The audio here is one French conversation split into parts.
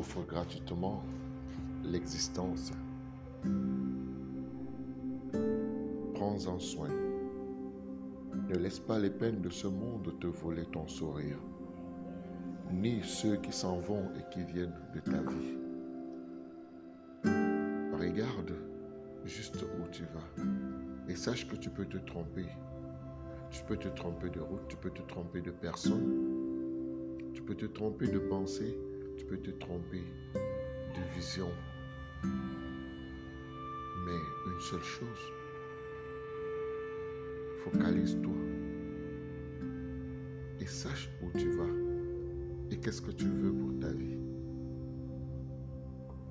t'offre gratuitement l'existence. Prends-en soin. Ne laisse pas les peines de ce monde te voler ton sourire, ni ceux qui s'en vont et qui viennent de ta vie. Regarde juste où tu vas et sache que tu peux te tromper. Tu peux te tromper de route, tu peux te tromper de personne, tu peux te tromper de pensée, tu peux te tromper de vision. Mais une seule chose, focalise-toi et sache où tu vas et qu'est-ce que tu veux pour ta vie.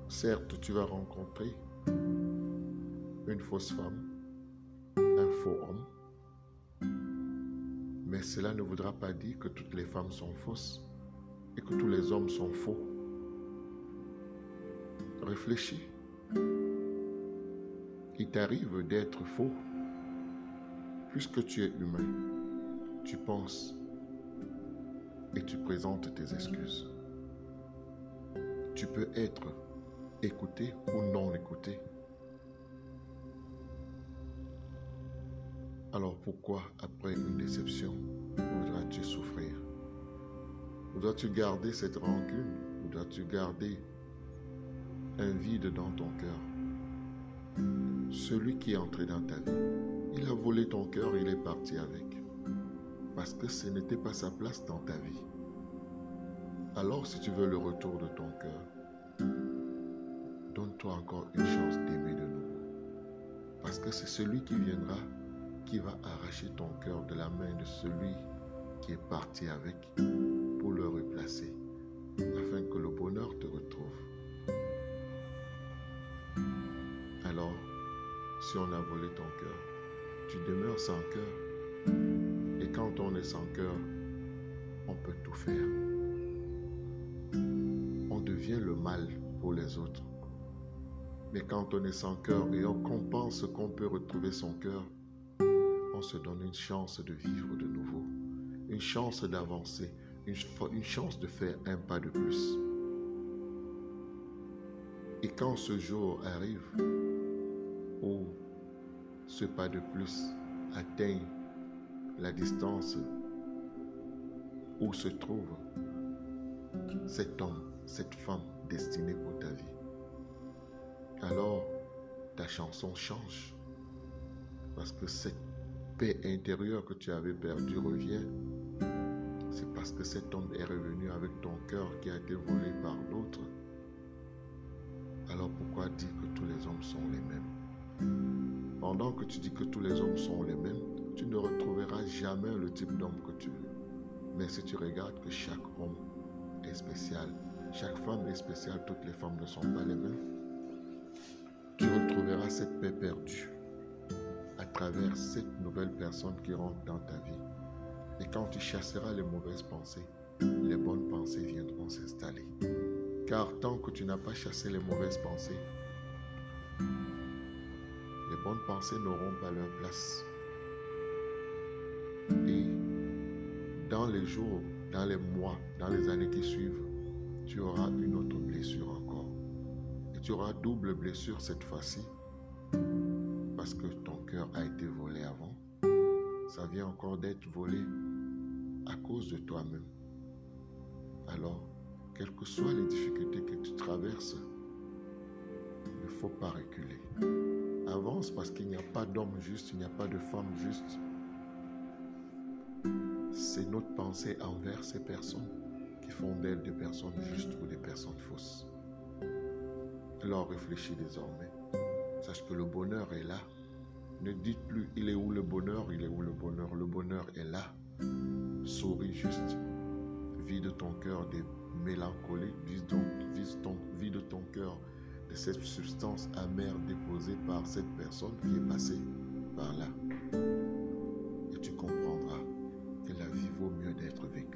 Certes, tu vas rencontrer une fausse femme, un faux homme, mais cela ne voudra pas dire que toutes les femmes sont fausses et que tous les hommes sont faux. Réfléchis. Il t'arrive d'être faux. Puisque tu es humain, tu penses et tu présentes tes excuses. Tu peux être écouté ou non écouté. Alors pourquoi, après une déception, Voudras-tu garder cette rancune Voudras-tu garder un vide dans ton cœur? Celui qui est entré dans ta vie, il a volé ton cœur, il est parti avec. Parce que ce n'était pas sa place dans ta vie. Alors si tu veux le retour de ton cœur, donne-toi encore une chance d'aimer de nouveau. Parce que c'est celui qui viendra qui va arracher ton cœur de la main de celui qui est parti avec replacer, afin que le bonheur te retrouve. Alors, si on a volé ton cœur, tu demeures sans cœur. Et quand on est sans cœur, on peut tout faire. On devient le mal pour les autres. Mais quand on est sans cœur et qu'on pense qu'on peut retrouver son cœur, on se donne une chance de vivre de nouveau, une chance d'avancer, une, chance de faire un pas de plus. Et quand ce jour arrive où ce pas de plus atteint la distance où se trouve cet homme, cette femme destinée pour ta vie, alors ta chanson change. Parce que cette paix intérieure que tu avais perdue revient. C'est parce que cet homme est revenu avec ton cœur qui a été volé par l'autre. Alors pourquoi dire que tous les hommes sont les mêmes? Pendant que tu dis que tous les hommes sont les mêmes, tu ne retrouveras jamais le type d'homme que tu veux. Mais si tu regardes que chaque homme est spécial, chaque femme est spéciale, toutes les femmes ne sont pas les mêmes, tu retrouveras cette paix perdue à travers cette nouvelle personne qui rentre dans ta vie. Et quand tu chasseras les mauvaises pensées, les bonnes pensées viendront s'installer. Car tant que tu n'as pas chassé les mauvaises pensées, les bonnes pensées n'auront pas leur place. Et dans les jours, dans les mois, dans les années qui suivent, tu auras une autre blessure encore. Et tu auras double blessure cette fois-ci parce que ton cœur a été volé avant. Vient encore d'être volé à cause de toi-même. Alors, quelles que soient les difficultés que tu traverses, il ne faut pas reculer. Avance parce qu'il n'y a pas d'homme juste, il n'y a pas de femme juste. C'est notre pensée envers ces personnes qui font d'elles des personnes justes ou des personnes fausses. Alors réfléchis désormais. Sache que le bonheur est là. Ne dites plus il est où le bonheur, il est où le bonheur? Le bonheur est là. Souris juste. Vide ton cœur des mélancolies. Vide ton, vide ton, ton cœur de cette substance amère déposée par cette personne qui est passée par là. Et tu comprendras que la vie vaut mieux d'être vécue.